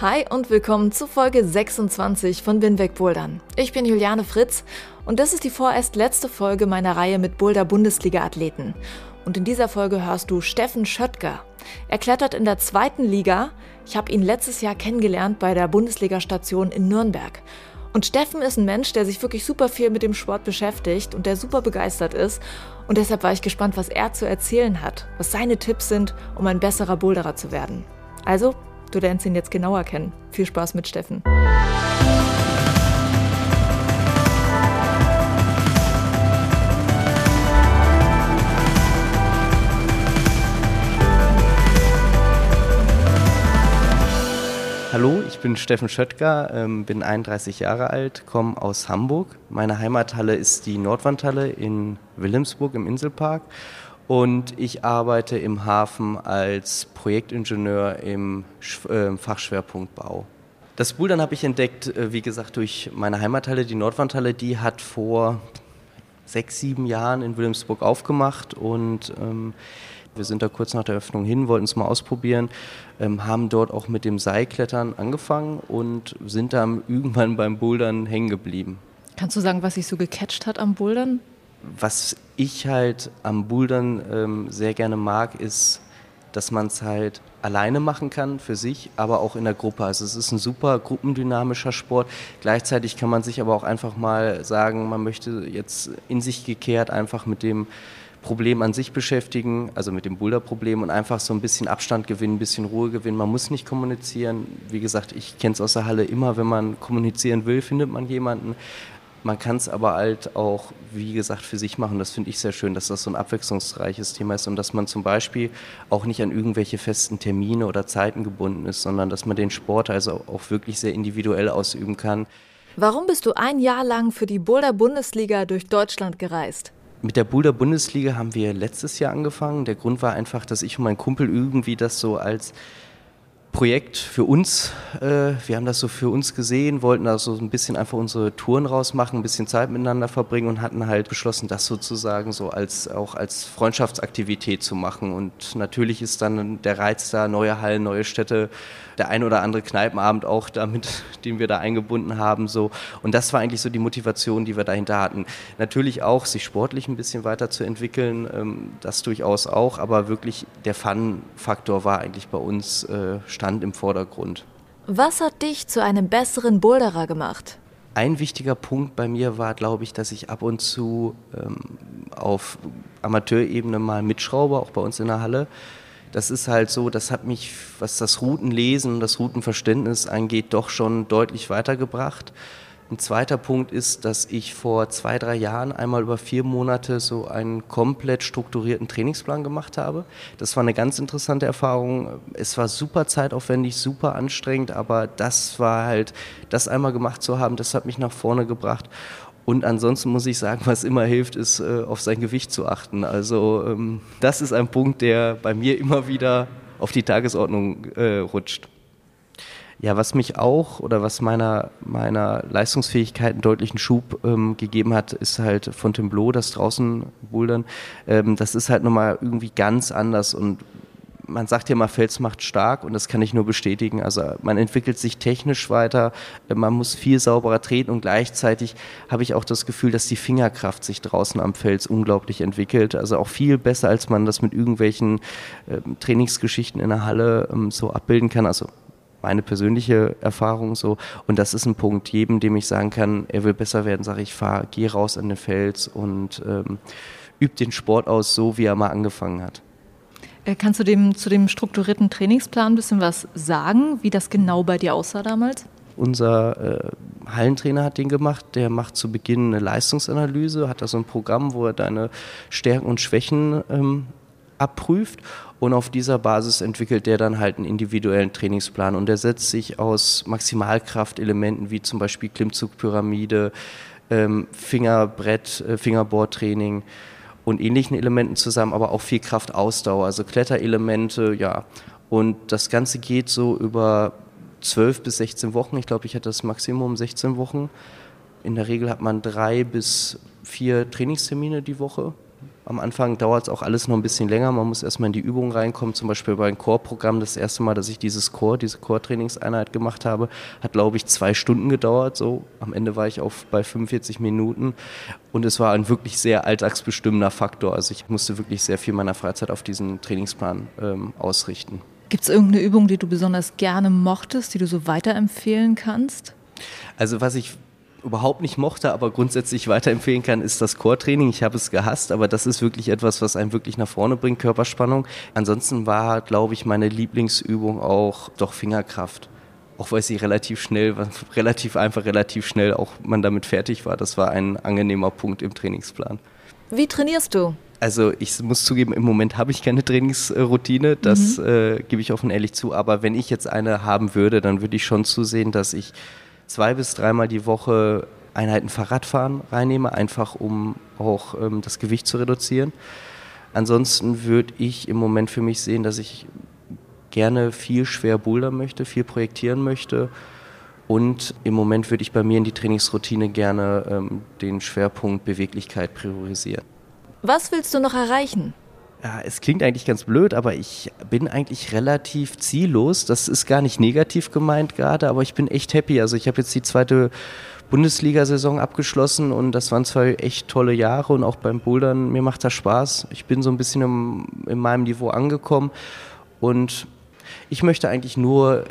Hi und willkommen zu Folge 26 von Binweg Bouldern. Ich bin Juliane Fritz und das ist die vorerst letzte Folge meiner Reihe mit Boulder Bundesliga-Athleten. Und in dieser Folge hörst du Steffen Schöttger. Er klettert in der zweiten Liga. Ich habe ihn letztes Jahr kennengelernt bei der Bundesliga-Station in Nürnberg. Und Steffen ist ein Mensch, der sich wirklich super viel mit dem Sport beschäftigt und der super begeistert ist. Und deshalb war ich gespannt, was er zu erzählen hat, was seine Tipps sind, um ein besserer Boulderer zu werden. Also Du lernst ihn jetzt genauer kennen. Viel Spaß mit Steffen. Hallo, ich bin Steffen Schöttger, ähm, bin 31 Jahre alt, komme aus Hamburg. Meine Heimathalle ist die Nordwandhalle in Wilhelmsburg im Inselpark und ich arbeite im Hafen als Projektingenieur im äh, Fachschwerpunkt Bau. Das Bouldern habe ich entdeckt, äh, wie gesagt, durch meine Heimathalle, die Nordwandhalle. Die hat vor sechs, sieben Jahren in Wilhelmsburg aufgemacht und ähm, wir sind da kurz nach der Öffnung hin, wollten es mal ausprobieren, ähm, haben dort auch mit dem Seilklettern angefangen und sind dann irgendwann beim Bouldern hängen geblieben. Kannst du sagen, was sich so gecatcht hat am Bouldern? Was ich halt am Bouldern ähm, sehr gerne mag, ist, dass man es halt alleine machen kann für sich, aber auch in der Gruppe. Also es ist ein super gruppendynamischer Sport. Gleichzeitig kann man sich aber auch einfach mal sagen, man möchte jetzt in sich gekehrt einfach mit dem Problem an sich beschäftigen, also mit dem Boulder-Problem und einfach so ein bisschen Abstand gewinnen, ein bisschen Ruhe gewinnen. Man muss nicht kommunizieren. Wie gesagt, ich kenne es aus der Halle immer, wenn man kommunizieren will, findet man jemanden. Man kann es aber halt auch, wie gesagt, für sich machen. Das finde ich sehr schön, dass das so ein abwechslungsreiches Thema ist und dass man zum Beispiel auch nicht an irgendwelche festen Termine oder Zeiten gebunden ist, sondern dass man den Sport also auch wirklich sehr individuell ausüben kann. Warum bist du ein Jahr lang für die Boulder Bundesliga durch Deutschland gereist? Mit der Boulder Bundesliga haben wir letztes Jahr angefangen. Der Grund war einfach, dass ich und mein Kumpel irgendwie das so als Projekt für uns. Äh, wir haben das so für uns gesehen, wollten da so ein bisschen einfach unsere Touren rausmachen, ein bisschen Zeit miteinander verbringen und hatten halt beschlossen, das sozusagen so als auch als Freundschaftsaktivität zu machen. Und natürlich ist dann der Reiz da, neue Hallen, neue Städte, der ein oder andere Kneipenabend auch damit, den wir da eingebunden haben. So. Und das war eigentlich so die Motivation, die wir dahinter hatten. Natürlich auch, sich sportlich ein bisschen weiterzuentwickeln, ähm, das durchaus auch, aber wirklich der Fun-Faktor war eigentlich bei uns äh, stand im Vordergrund. Was hat dich zu einem besseren Boulderer gemacht? Ein wichtiger Punkt bei mir war, glaube ich, dass ich ab und zu ähm, auf Amateurebene mal mitschraube, auch bei uns in der Halle. Das ist halt so, das hat mich, was das Routenlesen, das Routenverständnis angeht, doch schon deutlich weitergebracht. Ein zweiter Punkt ist, dass ich vor zwei, drei Jahren einmal über vier Monate so einen komplett strukturierten Trainingsplan gemacht habe. Das war eine ganz interessante Erfahrung. Es war super zeitaufwendig, super anstrengend, aber das war halt, das einmal gemacht zu haben, das hat mich nach vorne gebracht. Und ansonsten muss ich sagen, was immer hilft, ist äh, auf sein Gewicht zu achten. Also ähm, das ist ein Punkt, der bei mir immer wieder auf die Tagesordnung äh, rutscht. Ja, was mich auch oder was meiner, meiner Leistungsfähigkeit einen deutlichen Schub ähm, gegeben hat, ist halt Fontainebleau, das draußen Bouldern. Ähm, das ist halt nochmal irgendwie ganz anders und man sagt ja immer, Fels macht stark und das kann ich nur bestätigen. Also man entwickelt sich technisch weiter, man muss viel sauberer treten und gleichzeitig habe ich auch das Gefühl, dass die Fingerkraft sich draußen am Fels unglaublich entwickelt. Also auch viel besser, als man das mit irgendwelchen äh, Trainingsgeschichten in der Halle ähm, so abbilden kann. Also meine persönliche Erfahrung so. Und das ist ein Punkt, jedem, dem ich sagen kann, er will besser werden, sage ich, fahr, geh raus an den Fels und ähm, üb den Sport aus, so wie er mal angefangen hat. Äh, kannst du dem, zu dem strukturierten Trainingsplan ein bisschen was sagen, wie das genau bei dir aussah damals? Unser äh, Hallentrainer hat den gemacht. Der macht zu Beginn eine Leistungsanalyse, hat da so ein Programm, wo er deine Stärken und Schwächen ähm, abprüft und auf dieser Basis entwickelt der dann halt einen individuellen Trainingsplan und der setzt sich aus Maximalkraftelementen wie zum Beispiel Klimmzugpyramide, ähm, Fingerbrett, äh, Fingerboardtraining und ähnlichen Elementen zusammen, aber auch viel Kraftausdauer, also Kletterelemente, ja. Und das Ganze geht so über 12 bis 16 Wochen. Ich glaube, ich hatte das Maximum 16 Wochen. In der Regel hat man drei bis vier Trainingstermine die Woche. Am Anfang dauert es auch alles noch ein bisschen länger. Man muss erstmal in die Übung reinkommen. Zum Beispiel bei einem Core-Programm. Das erste Mal, dass ich dieses Core, diese Core-Trainingseinheit gemacht habe, hat, glaube ich, zwei Stunden gedauert. So, am Ende war ich auf bei 45 Minuten. Und es war ein wirklich sehr alltagsbestimmender Faktor. Also ich musste wirklich sehr viel meiner Freizeit auf diesen Trainingsplan ähm, ausrichten. Gibt es irgendeine Übung, die du besonders gerne mochtest, die du so weiterempfehlen kannst? Also was ich überhaupt nicht mochte, aber grundsätzlich weiterempfehlen kann, ist das Core-Training. Ich habe es gehasst, aber das ist wirklich etwas, was einen wirklich nach vorne bringt, Körperspannung. Ansonsten war, glaube ich, meine Lieblingsübung auch doch Fingerkraft. Auch weil sie relativ schnell, relativ einfach, relativ schnell auch man damit fertig war. Das war ein angenehmer Punkt im Trainingsplan. Wie trainierst du? Also ich muss zugeben, im Moment habe ich keine Trainingsroutine, das mhm. äh, gebe ich offen ehrlich zu. Aber wenn ich jetzt eine haben würde, dann würde ich schon zusehen, dass ich zwei bis dreimal die Woche Einheiten Fahrradfahren reinnehme, einfach um auch ähm, das Gewicht zu reduzieren. Ansonsten würde ich im Moment für mich sehen, dass ich gerne viel schwer bouldern möchte, viel projektieren möchte. Und im Moment würde ich bei mir in die Trainingsroutine gerne ähm, den Schwerpunkt Beweglichkeit priorisieren. Was willst du noch erreichen? Ja, es klingt eigentlich ganz blöd, aber ich bin eigentlich relativ ziellos. Das ist gar nicht negativ gemeint gerade, aber ich bin echt happy. Also ich habe jetzt die zweite Bundesliga-Saison abgeschlossen und das waren zwei echt tolle Jahre und auch beim Bouldern, mir macht das Spaß. Ich bin so ein bisschen im, in meinem Niveau angekommen und ich möchte eigentlich nur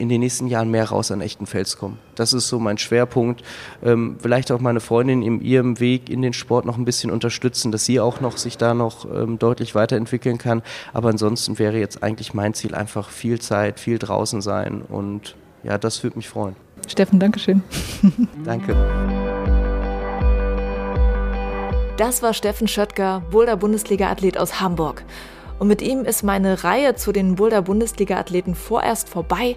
in den nächsten Jahren mehr raus an echten Fels kommen. Das ist so mein Schwerpunkt. Ähm, vielleicht auch meine Freundin in ihrem Weg in den Sport noch ein bisschen unterstützen, dass sie auch noch sich da noch ähm, deutlich weiterentwickeln kann. Aber ansonsten wäre jetzt eigentlich mein Ziel einfach viel Zeit, viel draußen sein und ja, das würde mich freuen. Steffen, Dankeschön. Danke. Das war Steffen Schöttger, Boulder-Bundesliga-Athlet aus Hamburg. Und mit ihm ist meine Reihe zu den Boulder-Bundesliga-Athleten vorerst vorbei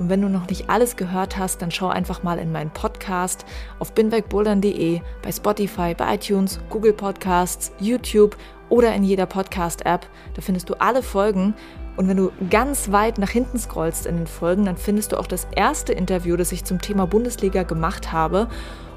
und wenn du noch nicht alles gehört hast, dann schau einfach mal in meinen Podcast auf binwegbouldern.de, bei Spotify, bei iTunes, Google Podcasts, YouTube oder in jeder Podcast-App. Da findest du alle Folgen. Und wenn du ganz weit nach hinten scrollst in den Folgen, dann findest du auch das erste Interview, das ich zum Thema Bundesliga gemacht habe.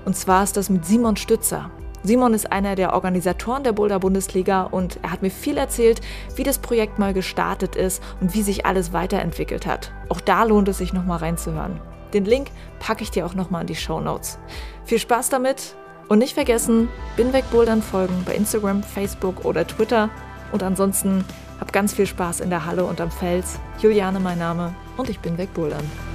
Und zwar ist das mit Simon Stützer. Simon ist einer der Organisatoren der Boulder Bundesliga und er hat mir viel erzählt, wie das Projekt mal gestartet ist und wie sich alles weiterentwickelt hat. Auch da lohnt es sich nochmal reinzuhören. Den Link packe ich dir auch nochmal in die Show Notes. Viel Spaß damit und nicht vergessen, bin weg Bouldern folgen bei Instagram, Facebook oder Twitter. Und ansonsten hab ganz viel Spaß in der Halle und am Fels. Juliane mein Name und ich bin weg Bouldern.